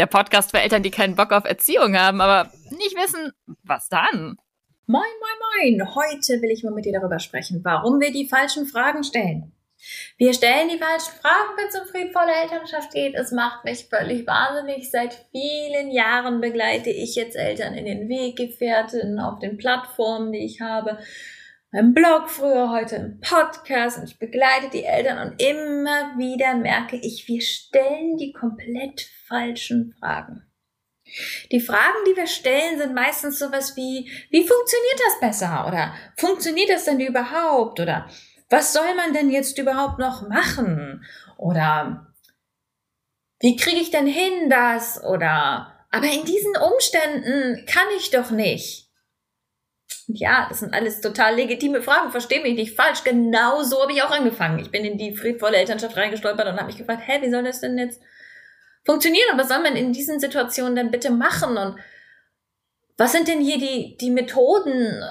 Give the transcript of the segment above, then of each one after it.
der Podcast für Eltern, die keinen Bock auf Erziehung haben, aber nicht wissen, was dann. Moin, moin, moin. Heute will ich mal mit dir darüber sprechen, warum wir die falschen Fragen stellen. Wir stellen die falschen Fragen, wenn es um friedvolle Elternschaft geht. Es macht mich völlig wahnsinnig. Seit vielen Jahren begleite ich jetzt Eltern in den Weggefährten auf den Plattformen, die ich habe beim Blog früher, heute im Podcast und ich begleite die Eltern und immer wieder merke ich, wir stellen die komplett falschen Fragen. Die Fragen, die wir stellen, sind meistens sowas wie, wie funktioniert das besser? Oder funktioniert das denn überhaupt? Oder was soll man denn jetzt überhaupt noch machen? Oder wie kriege ich denn hin das? Oder aber in diesen Umständen kann ich doch nicht. Ja, das sind alles total legitime Fragen. Verstehe mich nicht falsch. Genau so habe ich auch angefangen. Ich bin in die friedvolle Elternschaft reingestolpert und habe mich gefragt, hä, wie soll das denn jetzt funktionieren? Und was soll man in diesen Situationen denn bitte machen? Und was sind denn hier die, die Methoden?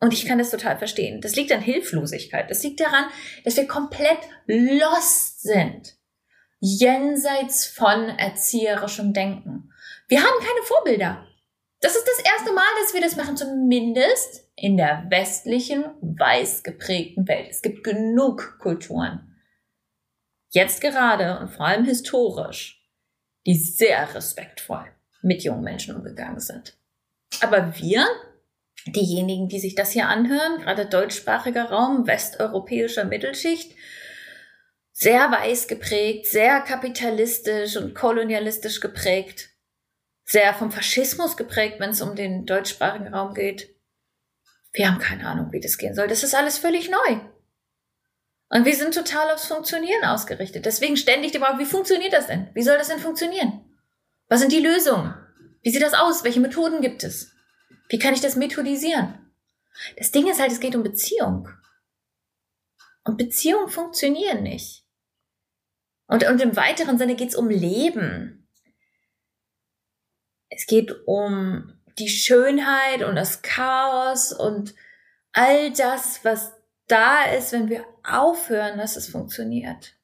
Und ich kann das total verstehen. Das liegt an Hilflosigkeit. Das liegt daran, dass wir komplett lost sind. Jenseits von erzieherischem Denken. Wir haben keine Vorbilder. Das ist das erste Mal, dass wir das machen, zumindest in der westlichen, weiß geprägten Welt. Es gibt genug Kulturen. Jetzt gerade und vor allem historisch, die sehr respektvoll mit jungen Menschen umgegangen sind. Aber wir, diejenigen, die sich das hier anhören, gerade deutschsprachiger Raum, westeuropäischer Mittelschicht, sehr weiß geprägt, sehr kapitalistisch und kolonialistisch geprägt, sehr vom Faschismus geprägt, wenn es um den deutschsprachigen Raum geht. Wir haben keine Ahnung, wie das gehen soll. Das ist alles völlig neu. Und wir sind total aufs Funktionieren ausgerichtet. Deswegen ständig die Frage, wie funktioniert das denn? Wie soll das denn funktionieren? Was sind die Lösungen? Wie sieht das aus? Welche Methoden gibt es? Wie kann ich das methodisieren? Das Ding ist halt, es geht um Beziehung. Und Beziehungen funktionieren nicht. Und, und im weiteren Sinne geht es um Leben. Es geht um die Schönheit und das Chaos und all das, was da ist, wenn wir aufhören, dass es funktioniert.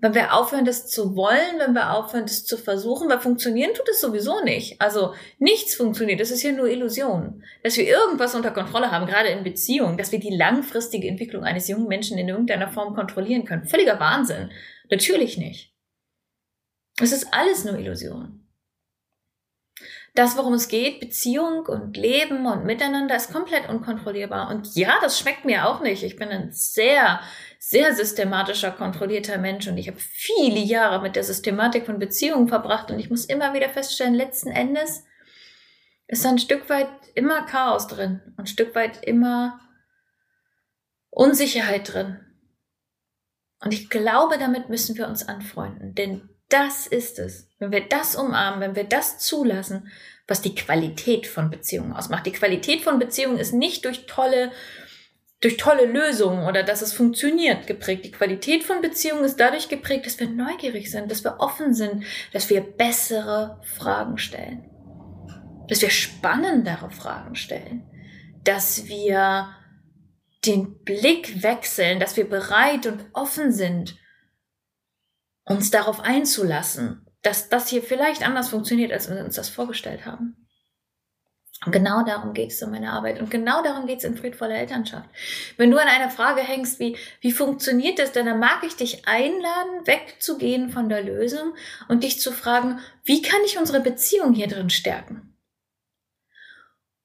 Wenn wir aufhören, das zu wollen, wenn wir aufhören, das zu versuchen, weil funktionieren tut es sowieso nicht. Also nichts funktioniert, das ist hier nur Illusion. Dass wir irgendwas unter Kontrolle haben, gerade in Beziehungen, dass wir die langfristige Entwicklung eines jungen Menschen in irgendeiner Form kontrollieren können. Völliger Wahnsinn. Natürlich nicht. Es ist alles nur Illusion. Das, worum es geht, Beziehung und Leben und Miteinander, ist komplett unkontrollierbar. Und ja, das schmeckt mir auch nicht. Ich bin ein sehr, sehr systematischer, kontrollierter Mensch und ich habe viele Jahre mit der Systematik von Beziehungen verbracht und ich muss immer wieder feststellen, letzten Endes ist ein Stück weit immer Chaos drin und ein Stück weit immer Unsicherheit drin. Und ich glaube, damit müssen wir uns anfreunden, denn das ist es. wenn wir das umarmen, wenn wir das zulassen, was die Qualität von Beziehungen ausmacht. Die Qualität von Beziehungen ist nicht durch tolle, durch tolle Lösungen oder dass es funktioniert geprägt. Die Qualität von Beziehungen ist dadurch geprägt, dass wir neugierig sind, dass wir offen sind, dass wir bessere Fragen stellen, dass wir spannendere Fragen stellen, dass wir den Blick wechseln, dass wir bereit und offen sind, uns darauf einzulassen, dass das hier vielleicht anders funktioniert, als wir uns das vorgestellt haben. Und genau darum geht es in meiner Arbeit. Und genau darum geht es in friedvoller Elternschaft. Wenn du an einer Frage hängst, wie, wie funktioniert das, denn dann mag ich dich einladen, wegzugehen von der Lösung und dich zu fragen, wie kann ich unsere Beziehung hier drin stärken?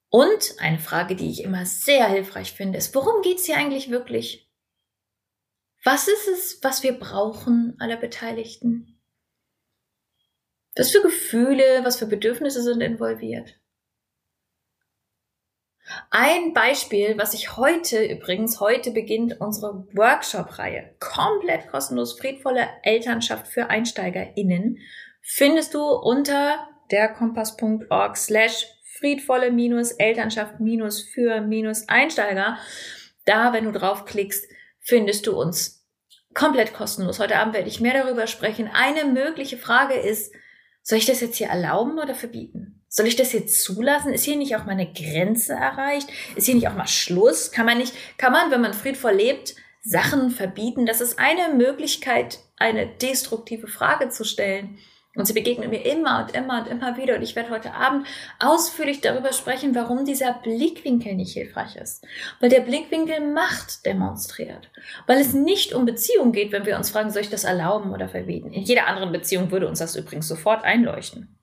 Und eine Frage, die ich immer sehr hilfreich finde, ist, worum geht es hier eigentlich wirklich? Was ist es, was wir brauchen, alle Beteiligten? Was für Gefühle, was für Bedürfnisse sind involviert? Ein Beispiel, was ich heute übrigens, heute beginnt unsere Workshop-Reihe, komplett kostenlos friedvolle Elternschaft für EinsteigerInnen, findest du unter derkompass.org slash friedvolle-elternschaft-für-einsteiger. Da, wenn du draufklickst, findest du uns komplett kostenlos. Heute Abend werde ich mehr darüber sprechen. Eine mögliche Frage ist, soll ich das jetzt hier erlauben oder verbieten? Soll ich das jetzt zulassen? Ist hier nicht auch mal eine Grenze erreicht? Ist hier nicht auch mal Schluss? Kann man nicht, kann man, wenn man friedvoll lebt, Sachen verbieten? Das ist eine Möglichkeit, eine destruktive Frage zu stellen. Und sie begegnet mir immer und immer und immer wieder. Und ich werde heute Abend ausführlich darüber sprechen, warum dieser Blickwinkel nicht hilfreich ist. Weil der Blickwinkel Macht demonstriert. Weil es nicht um Beziehung geht, wenn wir uns fragen, soll ich das erlauben oder verbieten. In jeder anderen Beziehung würde uns das übrigens sofort einleuchten.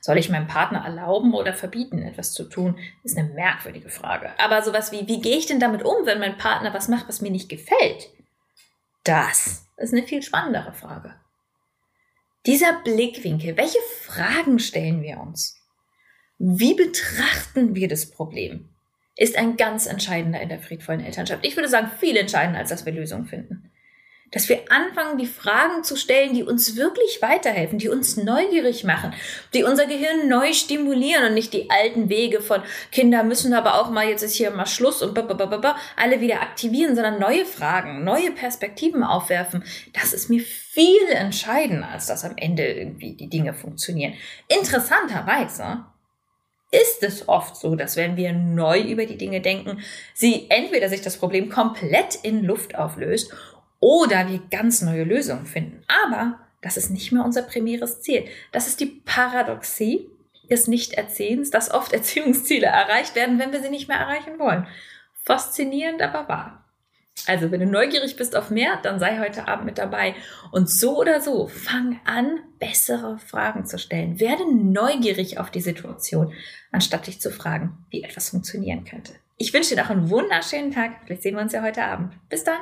Soll ich meinem Partner erlauben oder verbieten, etwas zu tun? Ist eine merkwürdige Frage. Aber sowas wie, wie gehe ich denn damit um, wenn mein Partner was macht, was mir nicht gefällt? Das ist eine viel spannendere Frage. Dieser Blickwinkel, welche Fragen stellen wir uns? Wie betrachten wir das Problem? Ist ein ganz entscheidender in der friedvollen Elternschaft. Ich würde sagen, viel entscheidender, als dass wir Lösungen finden dass wir anfangen, die Fragen zu stellen, die uns wirklich weiterhelfen, die uns neugierig machen, die unser Gehirn neu stimulieren und nicht die alten Wege von Kinder müssen aber auch mal, jetzt ist hier mal Schluss und blablabla, alle wieder aktivieren, sondern neue Fragen, neue Perspektiven aufwerfen. Das ist mir viel entscheidender, als dass am Ende irgendwie die Dinge funktionieren. Interessanterweise ist es oft so, dass wenn wir neu über die Dinge denken, sie entweder sich das Problem komplett in Luft auflöst oder wir ganz neue Lösungen finden. Aber das ist nicht mehr unser primäres Ziel. Das ist die Paradoxie des Nichterzählens, dass oft Erziehungsziele erreicht werden, wenn wir sie nicht mehr erreichen wollen. Faszinierend, aber wahr. Also, wenn du neugierig bist auf mehr, dann sei heute Abend mit dabei. Und so oder so, fang an, bessere Fragen zu stellen. Werde neugierig auf die Situation, anstatt dich zu fragen, wie etwas funktionieren könnte. Ich wünsche dir noch einen wunderschönen Tag. Vielleicht sehen wir uns ja heute Abend. Bis dann.